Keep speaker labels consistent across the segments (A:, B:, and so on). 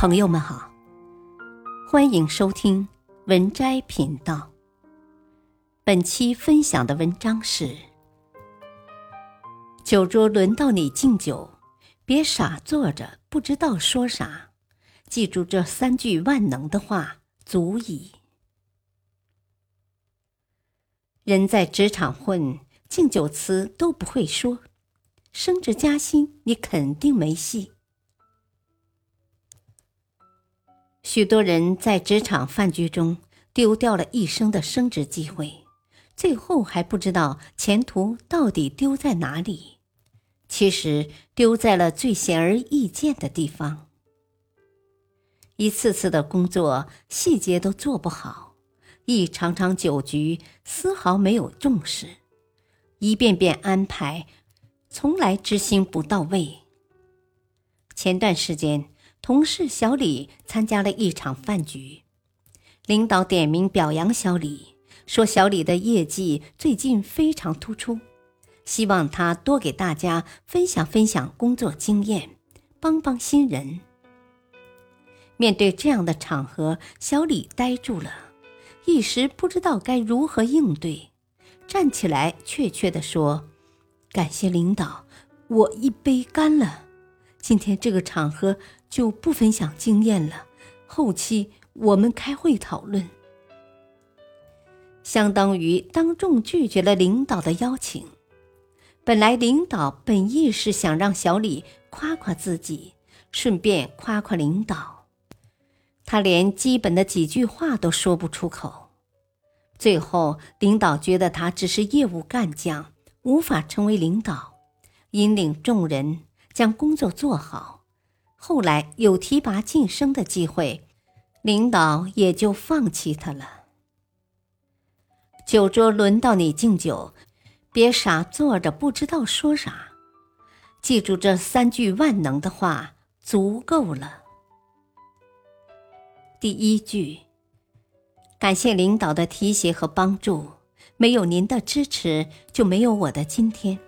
A: 朋友们好，欢迎收听文摘频道。本期分享的文章是：酒桌轮到你敬酒，别傻坐着不知道说啥。记住这三句万能的话，足矣。人在职场混，敬酒词都不会说，升职加薪你肯定没戏。许多人在职场饭局中丢掉了一生的升职机会，最后还不知道前途到底丢在哪里。其实丢在了最显而易见的地方。一次次的工作细节都做不好，一场场酒局丝毫没有重视，一遍遍安排，从来执行不到位。前段时间。同事小李参加了一场饭局，领导点名表扬小李，说小李的业绩最近非常突出，希望他多给大家分享分享工作经验，帮帮新人。面对这样的场合，小李呆住了，一时不知道该如何应对，站起来怯怯地说：“感谢领导，我一杯干了。”今天这个场合就不分享经验了，后期我们开会讨论。相当于当众拒绝了领导的邀请。本来领导本意是想让小李夸夸自己，顺便夸夸领导，他连基本的几句话都说不出口。最后领导觉得他只是业务干将，无法成为领导，引领众人。将工作做好，后来有提拔晋升的机会，领导也就放弃他了。酒桌轮到你敬酒，别傻坐着不知道说啥。记住这三句万能的话，足够了。第一句，感谢领导的提携和帮助，没有您的支持，就没有我的今天。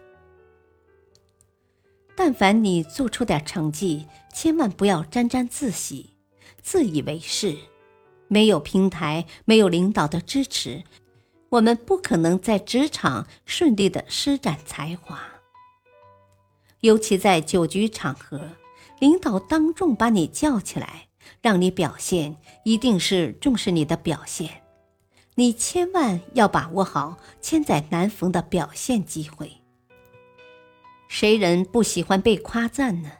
A: 但凡你做出点成绩，千万不要沾沾自喜、自以为是。没有平台，没有领导的支持，我们不可能在职场顺利的施展才华。尤其在酒局场合，领导当众把你叫起来，让你表现，一定是重视你的表现。你千万要把握好千载难逢的表现机会。谁人不喜欢被夸赞呢？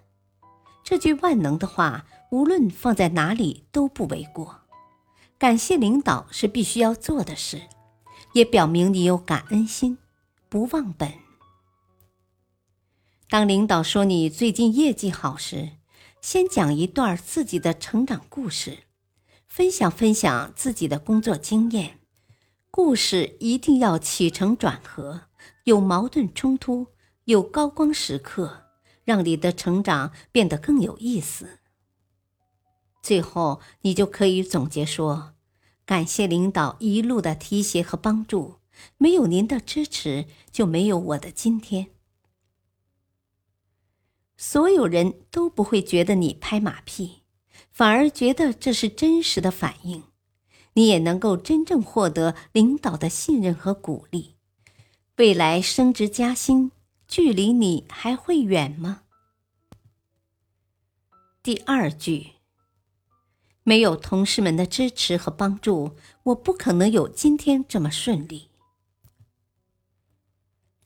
A: 这句万能的话，无论放在哪里都不为过。感谢领导是必须要做的事，也表明你有感恩心，不忘本。当领导说你最近业绩好时，先讲一段自己的成长故事，分享分享自己的工作经验。故事一定要起承转合，有矛盾冲突。有高光时刻，让你的成长变得更有意思。最后，你就可以总结说：“感谢领导一路的提携和帮助，没有您的支持，就没有我的今天。”所有人都不会觉得你拍马屁，反而觉得这是真实的反应。你也能够真正获得领导的信任和鼓励，未来升职加薪。距离你还会远吗？第二句，没有同事们的支持和帮助，我不可能有今天这么顺利。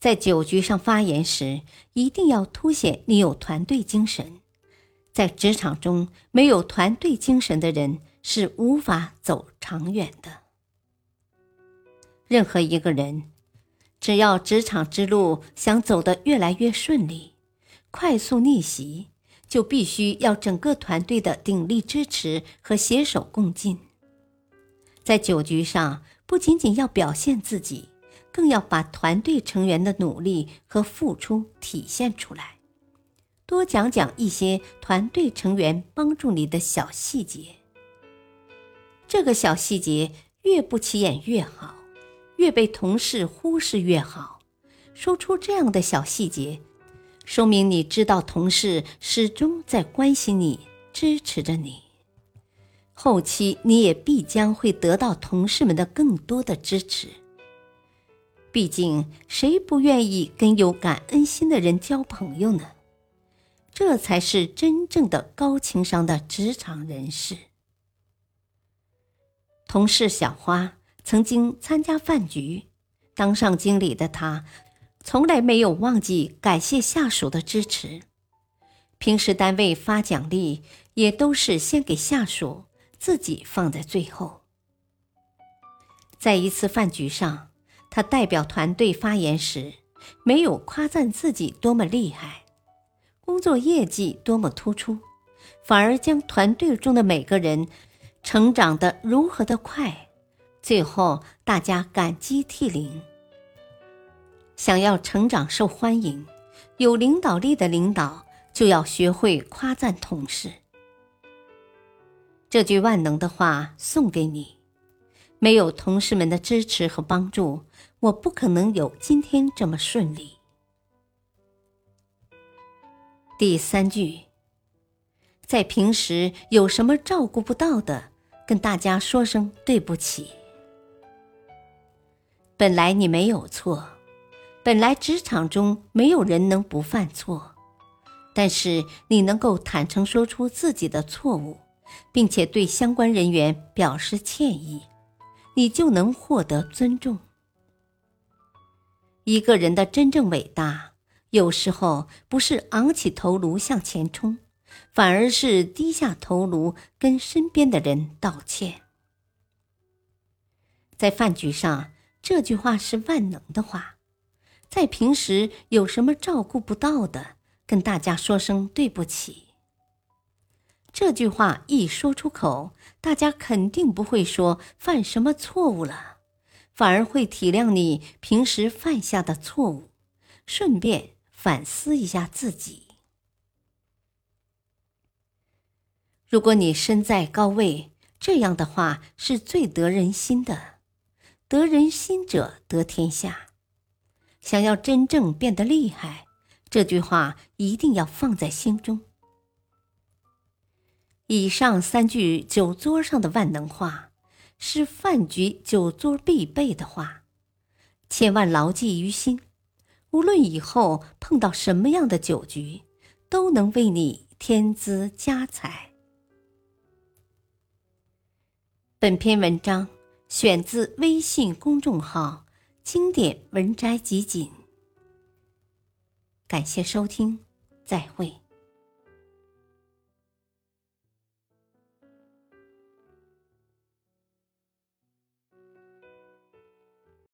A: 在酒局上发言时，一定要凸显你有团队精神。在职场中，没有团队精神的人是无法走长远的。任何一个人。只要职场之路想走得越来越顺利，快速逆袭，就必须要整个团队的鼎力支持和携手共进。在酒局上，不仅仅要表现自己，更要把团队成员的努力和付出体现出来。多讲讲一些团队成员帮助你的小细节。这个小细节越不起眼越好。越被同事忽视越好，说出这样的小细节，说明你知道同事始终在关心你、支持着你。后期你也必将会得到同事们的更多的支持。毕竟，谁不愿意跟有感恩心的人交朋友呢？这才是真正的高情商的职场人士。同事小花曾经参加饭局，当上经理的他，从来没有忘记感谢下属的支持。平时单位发奖励，也都是先给下属，自己放在最后。在一次饭局上，他代表团队发言时，没有夸赞自己多么厉害。工作业绩多么突出，反而将团队中的每个人成长的如何的快，最后大家感激涕零。想要成长受欢迎，有领导力的领导就要学会夸赞同事。这句万能的话送给你：没有同事们的支持和帮助，我不可能有今天这么顺利。第三句，在平时有什么照顾不到的，跟大家说声对不起。本来你没有错，本来职场中没有人能不犯错，但是你能够坦诚说出自己的错误，并且对相关人员表示歉意，你就能获得尊重。一个人的真正伟大。有时候不是昂起头颅向前冲，反而是低下头颅跟身边的人道歉。在饭局上，这句话是万能的话；在平时有什么照顾不到的，跟大家说声对不起。这句话一说出口，大家肯定不会说犯什么错误了，反而会体谅你平时犯下的错误，顺便。反思一下自己。如果你身在高位，这样的话是最得人心的。得人心者得天下。想要真正变得厉害，这句话一定要放在心中。以上三句酒桌上的万能话，是饭局酒桌必备的话，千万牢记于心。无论以后碰到什么样的酒局，都能为你添姿加彩。本篇文章选自微信公众号“经典文摘集锦”，感谢收听，再会。